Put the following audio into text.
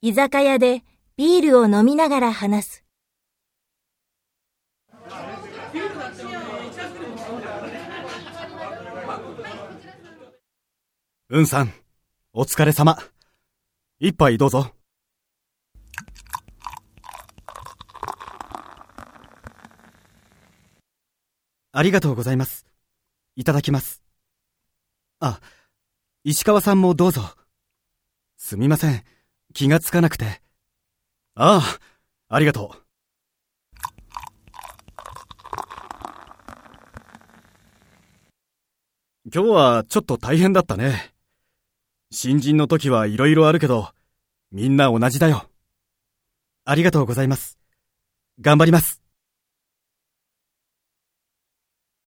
居酒屋でビールを飲みながら話す。うんさん、お疲れ様。一杯どうぞ。ありがとうございます。いただきます。あ、石川さんもどうぞ。すみません。気がつかなくて。ああ、ありがとう。今日はちょっと大変だったね。新人の時はいろいろあるけど、みんな同じだよ。ありがとうございます。頑張ります。